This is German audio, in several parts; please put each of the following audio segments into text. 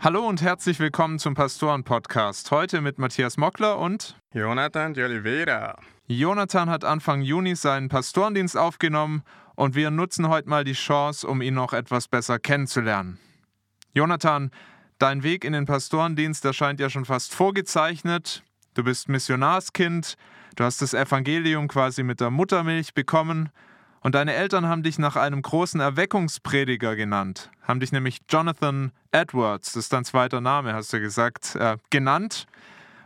Hallo und herzlich willkommen zum Pastoren-Podcast. Heute mit Matthias Mockler und Jonathan de Oliveira. Jonathan hat Anfang Juni seinen Pastorendienst aufgenommen und wir nutzen heute mal die Chance, um ihn noch etwas besser kennenzulernen. Jonathan, dein Weg in den Pastorendienst erscheint ja schon fast vorgezeichnet. Du bist Missionarskind, du hast das Evangelium quasi mit der Muttermilch bekommen und deine Eltern haben dich nach einem großen Erweckungsprediger genannt, haben dich nämlich Jonathan Edwards, das ist dein zweiter Name, hast du gesagt, äh, genannt.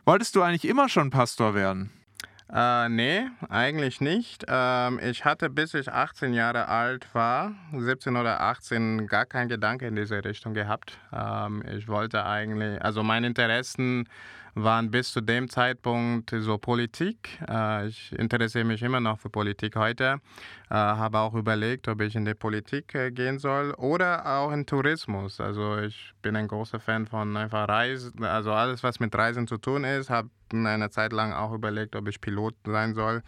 Wolltest du eigentlich immer schon Pastor werden? Äh, nee, eigentlich nicht. Ähm, ich hatte bis ich 18 Jahre alt war, 17 oder 18, gar keinen Gedanke in diese Richtung gehabt. Ähm, ich wollte eigentlich, also meine Interessen waren bis zu dem Zeitpunkt so Politik. Äh, ich interessiere mich immer noch für Politik heute. Äh, habe auch überlegt, ob ich in die Politik äh, gehen soll oder auch in Tourismus. Also ich bin ein großer Fan von einfach Reisen, also alles, was mit Reisen zu tun ist. Habe eine Zeit lang auch überlegt, ob ich Pilot sein soll.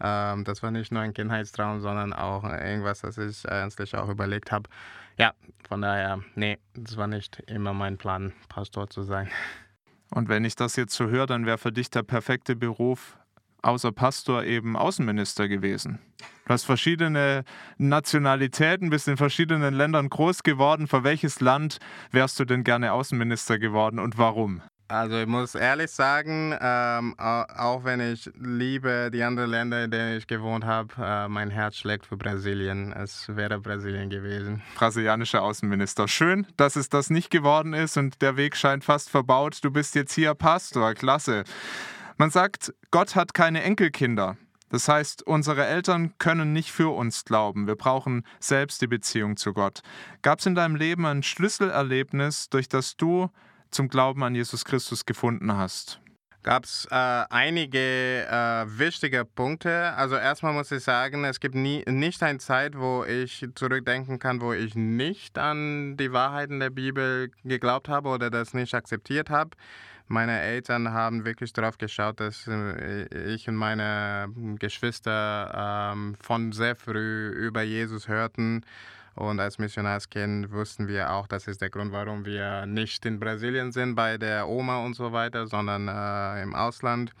Ähm, das war nicht nur ein Kindheitstraum, sondern auch irgendwas, das ich ernstlich auch überlegt habe. Ja, von daher, nee, das war nicht immer mein Plan, Pastor zu sein. Und wenn ich das jetzt so höre, dann wäre für dich der perfekte Beruf außer Pastor eben Außenminister gewesen. Du hast verschiedene Nationalitäten, bist in verschiedenen Ländern groß geworden. Für welches Land wärst du denn gerne Außenminister geworden und warum? Also ich muss ehrlich sagen, ähm, auch wenn ich liebe die anderen Länder, in denen ich gewohnt habe, äh, mein Herz schlägt für Brasilien. Es wäre Brasilien gewesen. Brasilianischer Außenminister. Schön, dass es das nicht geworden ist und der Weg scheint fast verbaut. Du bist jetzt hier Pastor. Klasse. Man sagt, Gott hat keine Enkelkinder. Das heißt, unsere Eltern können nicht für uns glauben. Wir brauchen selbst die Beziehung zu Gott. Gab es in deinem Leben ein Schlüsselerlebnis, durch das du zum Glauben an Jesus Christus gefunden hast? gab es äh, einige äh, wichtige Punkte. Also erstmal muss ich sagen, es gibt nie, nicht eine Zeit, wo ich zurückdenken kann, wo ich nicht an die Wahrheiten der Bibel geglaubt habe oder das nicht akzeptiert habe. Meine Eltern haben wirklich darauf geschaut, dass äh, ich und meine Geschwister ähm, von sehr früh über Jesus hörten und als Missionarskind wussten wir auch, das ist der Grund, warum wir nicht in Brasilien sind bei der Oma und so weiter, sondern äh, im Ausland.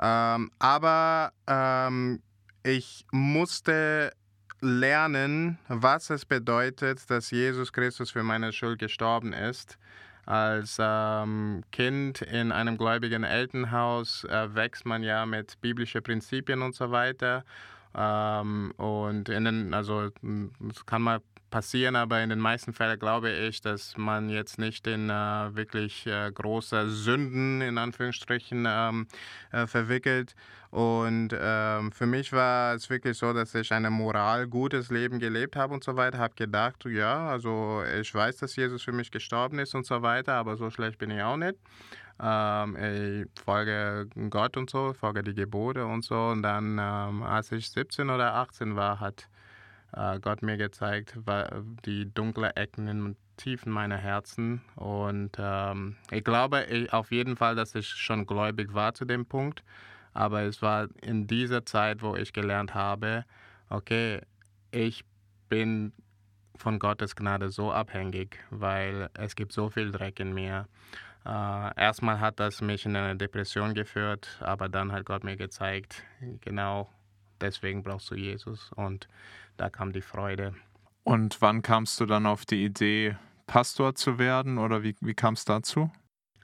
Ähm, aber ähm, ich musste lernen, was es bedeutet, dass Jesus Christus für meine Schuld gestorben ist. Als ähm, Kind in einem gläubigen Elternhaus äh, wächst man ja mit biblischen Prinzipien und so weiter. Ähm, und in den, also kann mal passieren, aber in den meisten Fällen glaube ich, dass man jetzt nicht in äh, wirklich äh, große Sünden in Anführungsstrichen ähm, äh, verwickelt. Und ähm, für mich war es wirklich so, dass ich ein moral gutes Leben gelebt habe und so weiter. Habe gedacht, ja, also ich weiß, dass Jesus für mich gestorben ist und so weiter, aber so schlecht bin ich auch nicht. Ähm, ich folge Gott und so, folge die Gebote und so. Und dann, ähm, als ich 17 oder 18 war, hat Gott mir gezeigt, die dunklen Ecken in Tiefen meiner Herzen. Und ähm, ich glaube ich, auf jeden Fall, dass ich schon gläubig war zu dem Punkt. Aber es war in dieser Zeit, wo ich gelernt habe, okay, ich bin von Gottes Gnade so abhängig, weil es gibt so viel Dreck in mir. Äh, erstmal hat das mich in eine Depression geführt, aber dann hat Gott mir gezeigt, genau deswegen brauchst du Jesus. Und da kam die Freude. Und wann kamst du dann auf die Idee, Pastor zu werden oder wie, wie kam es dazu?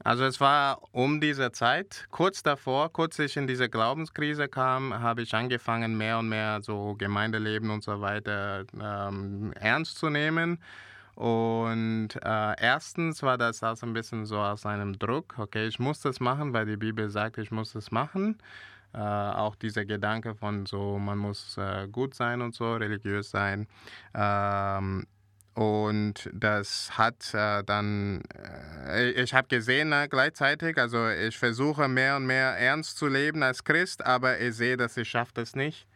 Also es war um diese Zeit, kurz davor, kurz ich in diese Glaubenskrise kam, habe ich angefangen, mehr und mehr so Gemeindeleben und so weiter ähm, ernst zu nehmen. Und äh, erstens war das auch so ein bisschen so aus einem Druck, okay, ich muss das machen, weil die Bibel sagt, ich muss das machen. Äh, auch dieser Gedanke von so, man muss äh, gut sein und so, religiös sein. Ähm, und das hat äh, dann, äh, ich habe gesehen äh, gleichzeitig, also ich versuche mehr und mehr ernst zu leben als Christ, aber ich sehe, dass ich schaffe das nicht.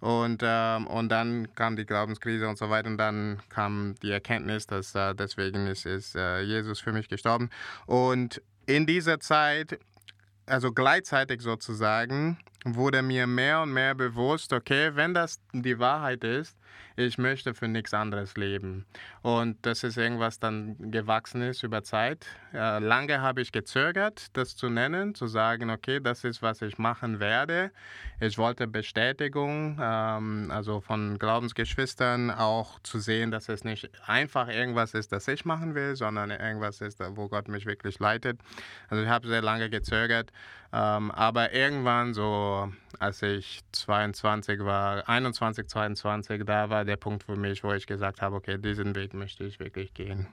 Und, ähm, und dann kam die Glaubenskrise und so weiter und dann kam die Erkenntnis, dass äh, deswegen ist, ist Jesus für mich gestorben. Und in dieser Zeit also gleichzeitig sozusagen, wurde mir mehr und mehr bewusst, okay, wenn das die Wahrheit ist, ich möchte für nichts anderes leben. Und das ist irgendwas dann gewachsen ist über Zeit. Äh, lange habe ich gezögert, das zu nennen, zu sagen, okay, das ist, was ich machen werde. Ich wollte Bestätigung, ähm, also von Glaubensgeschwistern auch zu sehen, dass es nicht einfach irgendwas ist, das ich machen will, sondern irgendwas ist, wo Gott mich wirklich leitet. Also ich habe sehr lange gezögert, ähm, aber irgendwann so, als ich 22 war, 21, 22, da war der Punkt für mich, wo ich gesagt habe, okay, diesen Weg möchte ich wirklich gehen.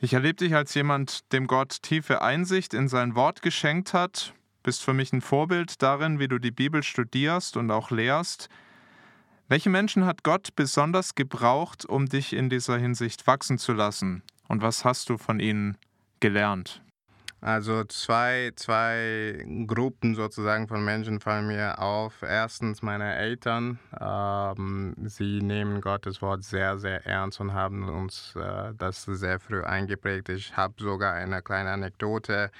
Ich erlebe dich als jemand, dem Gott tiefe Einsicht in sein Wort geschenkt hat. Bist für mich ein Vorbild darin, wie du die Bibel studierst und auch lehrst. Welche Menschen hat Gott besonders gebraucht, um dich in dieser Hinsicht wachsen zu lassen? Und was hast du von ihnen gelernt? Also zwei, zwei Gruppen sozusagen von Menschen fallen mir auf. Erstens meine Eltern. Ähm, sie nehmen Gottes Wort sehr, sehr ernst und haben uns äh, das sehr früh eingeprägt. Ich habe sogar eine kleine Anekdote.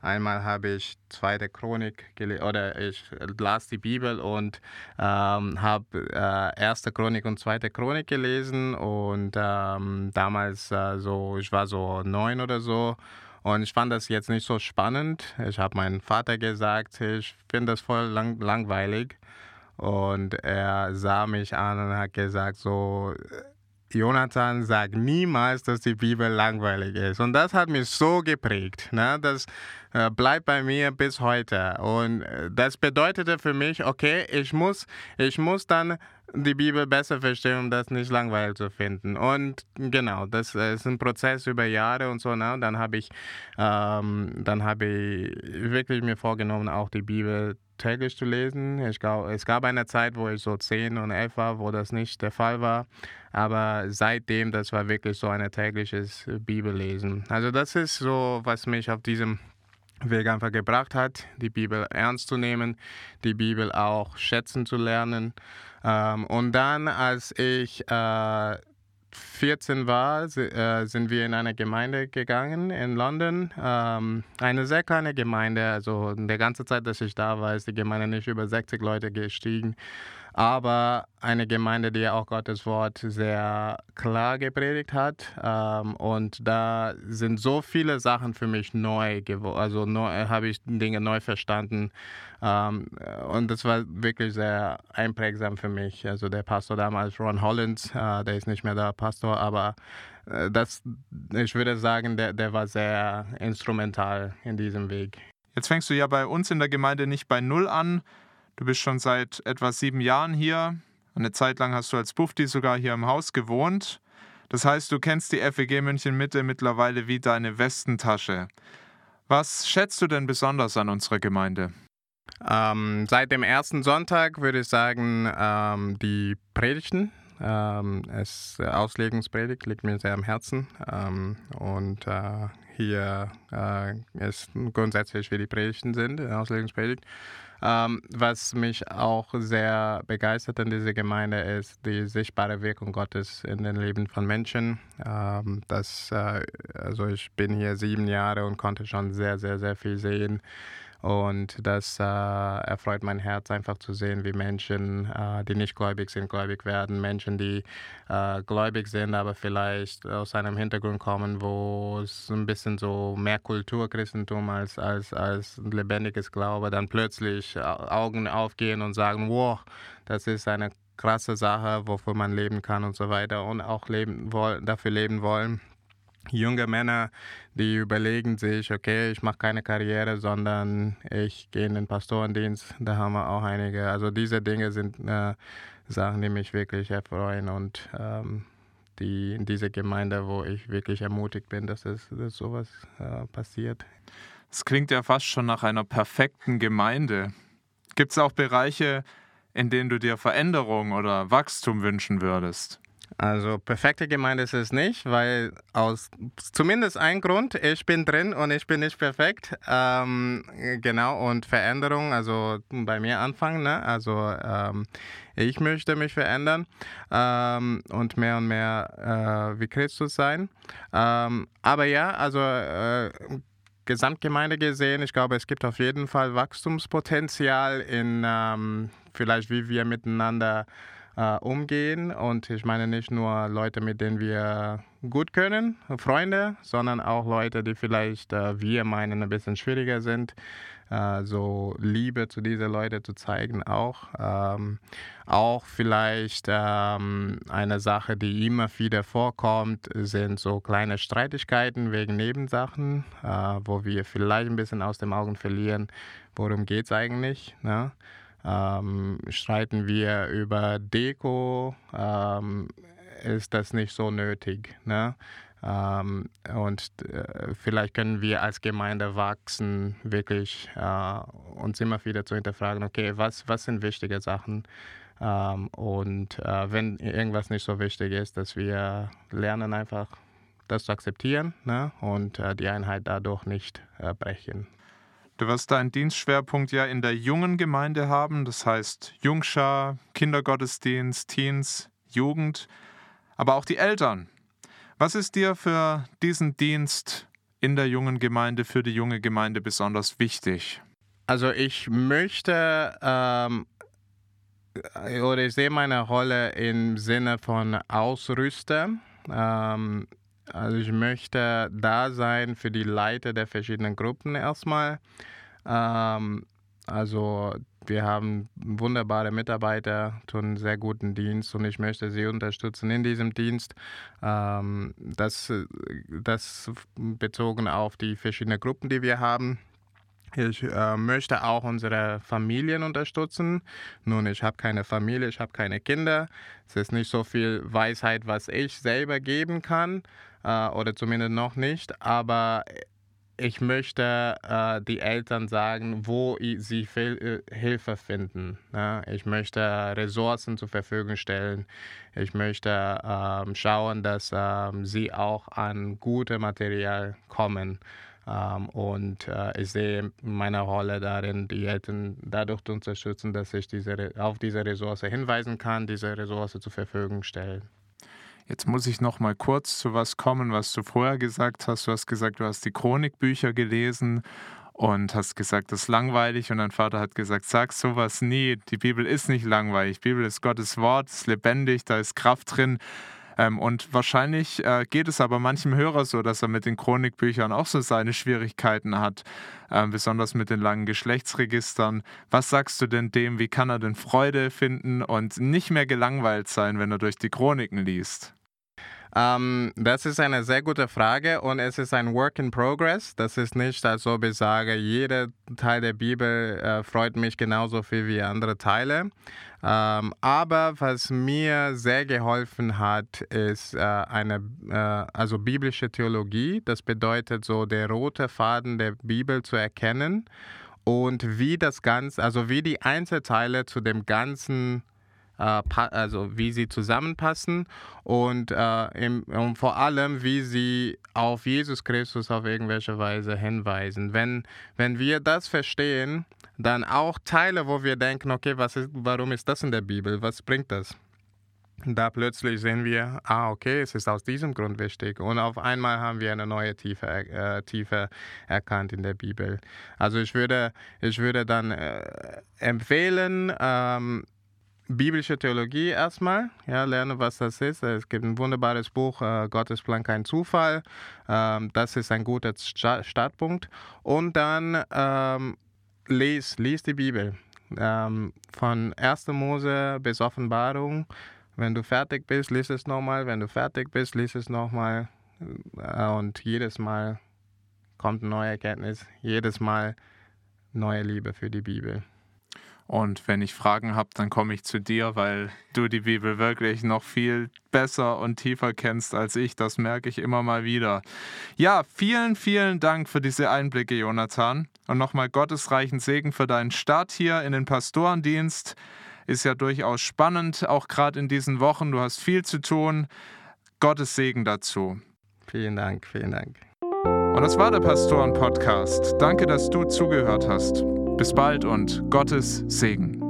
Einmal habe ich zweite Chronik oder ich las die Bibel und ähm, habe äh, erste Chronik und zweite Chronik gelesen und ähm, damals äh, so ich war so neun oder so und ich fand das jetzt nicht so spannend. Ich habe meinem Vater gesagt, ich finde das voll lang langweilig. Und er sah mich an und hat gesagt, so, Jonathan, sag niemals, dass die Bibel langweilig ist. Und das hat mich so geprägt. Ne? Das äh, bleibt bei mir bis heute. Und äh, das bedeutete für mich, okay, ich muss, ich muss dann die Bibel besser verstehen, um das nicht langweilig zu finden. Und genau, das ist ein Prozess über Jahre und so. Ne? Dann habe ich, ähm, dann ich wirklich mir vorgenommen, auch die Bibel täglich zu lesen. Ich glaub, es gab eine Zeit, wo ich so 10 und 11 war, wo das nicht der Fall war. Aber seitdem, das war wirklich so ein tägliches Bibellesen. Also das ist so, was mich auf diesem Weg einfach gebracht hat, die Bibel ernst zu nehmen, die Bibel auch schätzen zu lernen. Ähm, und dann, als ich äh, 14 war, äh, sind wir in eine Gemeinde gegangen in London. Ähm, eine sehr kleine Gemeinde. Also in der ganzen Zeit, dass ich da war, ist die Gemeinde nicht über 60 Leute gestiegen aber eine Gemeinde, die auch Gottes Wort sehr klar gepredigt hat. Ähm, und da sind so viele Sachen für mich neu geworden. Also habe ich Dinge neu verstanden. Ähm, und das war wirklich sehr einprägsam für mich. Also der Pastor damals, Ron Hollins, äh, der ist nicht mehr der Pastor, aber äh, das, ich würde sagen, der, der war sehr instrumental in diesem Weg. Jetzt fängst du ja bei uns in der Gemeinde nicht bei Null an, Du bist schon seit etwa sieben Jahren hier. Eine Zeit lang hast du als Bufti sogar hier im Haus gewohnt. Das heißt, du kennst die FEG München Mitte mittlerweile wie deine Westentasche. Was schätzt du denn besonders an unserer Gemeinde? Ähm, seit dem ersten Sonntag würde ich sagen, ähm, die Predigten. Ähm, es, äh, Auslegungspredigt liegt mir sehr am Herzen. Ähm, und äh, hier äh, ist grundsätzlich, wie die Predigten sind, Auslegungspredigt. Ähm, was mich auch sehr begeistert in dieser Gemeinde ist die sichtbare Wirkung Gottes in den Leben von Menschen. Ähm, das, äh, also ich bin hier sieben Jahre und konnte schon sehr, sehr, sehr viel sehen und das äh, erfreut mein Herz einfach zu sehen, wie Menschen, äh, die nicht gläubig sind, gläubig werden. Menschen, die äh, gläubig sind, aber vielleicht aus einem Hintergrund kommen, wo es ein bisschen so mehr Kulturchristentum als, als, als lebendiges Glaube, dann plötzlich Augen aufgehen und sagen, wow, das ist eine krasse Sache, wofür man leben kann und so weiter und auch leben dafür leben wollen junge Männer, die überlegen sich, okay, ich mache keine Karriere, sondern ich gehe in den Pastorendienst. Da haben wir auch einige. Also diese Dinge sind äh, Sachen, die mich wirklich erfreuen und ähm, die in dieser Gemeinde, wo ich wirklich ermutigt bin, dass, es, dass sowas äh, passiert. Es klingt ja fast schon nach einer perfekten Gemeinde. Gibt es auch Bereiche, in denen du dir Veränderung oder Wachstum wünschen würdest? Also perfekte Gemeinde ist es nicht, weil aus zumindest ein Grund, ich bin drin und ich bin nicht perfekt. Ähm, genau, und Veränderung, also bei mir anfangen, ne? also ähm, ich möchte mich verändern ähm, und mehr und mehr äh, wie Christus sein. Ähm, aber ja, also äh, Gesamtgemeinde gesehen, ich glaube, es gibt auf jeden Fall Wachstumspotenzial in ähm, vielleicht, wie wir miteinander äh, umgehen. Und ich meine nicht nur Leute, mit denen wir gut können, Freunde, sondern auch Leute, die vielleicht äh, wir meinen ein bisschen schwieriger sind. Äh, so Liebe zu diesen Leuten zu zeigen auch. Ähm, auch vielleicht ähm, eine Sache, die immer wieder vorkommt, sind so kleine Streitigkeiten wegen Nebensachen, äh, wo wir vielleicht ein bisschen aus den Augen verlieren, worum geht es eigentlich. Ne? Ähm, streiten wir über Deko, ähm, ist das nicht so nötig. Ne? Ähm, und äh, vielleicht können wir als Gemeinde wachsen, wirklich äh, uns immer wieder zu hinterfragen, okay, was, was sind wichtige Sachen? Ähm, und äh, wenn irgendwas nicht so wichtig ist, dass wir lernen einfach das zu akzeptieren ne? und äh, die Einheit dadurch nicht äh, brechen. Du wirst deinen Dienstschwerpunkt ja in der jungen Gemeinde haben, das heißt Jungschar, Kindergottesdienst, Teens, Jugend, aber auch die Eltern. Was ist dir für diesen Dienst in der jungen Gemeinde, für die junge Gemeinde besonders wichtig? Also ich möchte ähm, oder ich sehe meine Rolle im Sinne von Ausrüster. Ähm, also ich möchte da sein für die Leiter der verschiedenen Gruppen erstmal. Ähm, also wir haben wunderbare Mitarbeiter, tun einen sehr guten Dienst und ich möchte sie unterstützen in diesem Dienst. Ähm, das, das bezogen auf die verschiedenen Gruppen, die wir haben. Ich äh, möchte auch unsere Familien unterstützen. Nun, ich habe keine Familie, ich habe keine Kinder. Es ist nicht so viel Weisheit, was ich selber geben kann, äh, oder zumindest noch nicht. Aber ich möchte äh, die Eltern sagen, wo sie äh, Hilfe finden. Ne? Ich möchte Ressourcen zur Verfügung stellen. Ich möchte ähm, schauen, dass ähm, sie auch an gute Material kommen. Ähm, und äh, ich sehe meine Rolle darin, die Eltern dadurch zu unterstützen, dass ich diese, auf diese Ressource hinweisen kann, diese Ressource zur Verfügung stellen. Jetzt muss ich noch mal kurz zu was kommen, was du vorher gesagt hast. Du hast gesagt, du hast die Chronikbücher gelesen und hast gesagt, das ist langweilig. Und dein Vater hat gesagt, sag sowas nie. Die Bibel ist nicht langweilig. Die Bibel ist Gottes Wort, ist lebendig, da ist Kraft drin. Ähm, und wahrscheinlich äh, geht es aber manchem Hörer so, dass er mit den Chronikbüchern auch so seine Schwierigkeiten hat, äh, besonders mit den langen Geschlechtsregistern. Was sagst du denn dem? Wie kann er denn Freude finden und nicht mehr gelangweilt sein, wenn er durch die Chroniken liest? Ähm, das ist eine sehr gute Frage und es ist ein Work in Progress. Das ist nicht, als ob ich sage, jeder Teil der Bibel äh, freut mich genauso viel wie andere Teile. Ähm, aber was mir sehr geholfen hat, ist äh, eine äh, also biblische Theologie. Das bedeutet so der rote Faden der Bibel zu erkennen und wie das Ganze, also wie die Einzelteile zu dem Ganzen also wie sie zusammenpassen und, äh, im, und vor allem, wie sie auf Jesus Christus auf irgendwelche Weise hinweisen. Wenn, wenn wir das verstehen, dann auch Teile, wo wir denken, okay, was ist, warum ist das in der Bibel? Was bringt das? Da plötzlich sehen wir, ah, okay, es ist aus diesem Grund wichtig. Und auf einmal haben wir eine neue Tiefe, äh, Tiefe erkannt in der Bibel. Also ich würde, ich würde dann äh, empfehlen, ähm, biblische Theologie erstmal, ja, lerne, was das ist. Es gibt ein wunderbares Buch, äh, Gottes Plan kein Zufall. Ähm, das ist ein guter Startpunkt. Und dann ähm, lies, lies die Bibel. Ähm, von 1. Mose bis Offenbarung. Wenn du fertig bist, lies es nochmal. Wenn du fertig bist, lies es nochmal. Äh, und jedes Mal kommt eine neue Erkenntnis. Jedes Mal neue Liebe für die Bibel. Und wenn ich Fragen habe, dann komme ich zu dir, weil du die Bibel wirklich noch viel besser und tiefer kennst als ich. Das merke ich immer mal wieder. Ja, vielen, vielen Dank für diese Einblicke, Jonathan. Und nochmal gottesreichen Segen für deinen Start hier in den Pastorendienst. Ist ja durchaus spannend, auch gerade in diesen Wochen. Du hast viel zu tun. Gottes Segen dazu. Vielen Dank, vielen Dank. Und das war der Pastoren-Podcast. Danke, dass du zugehört hast. Bis bald und Gottes Segen.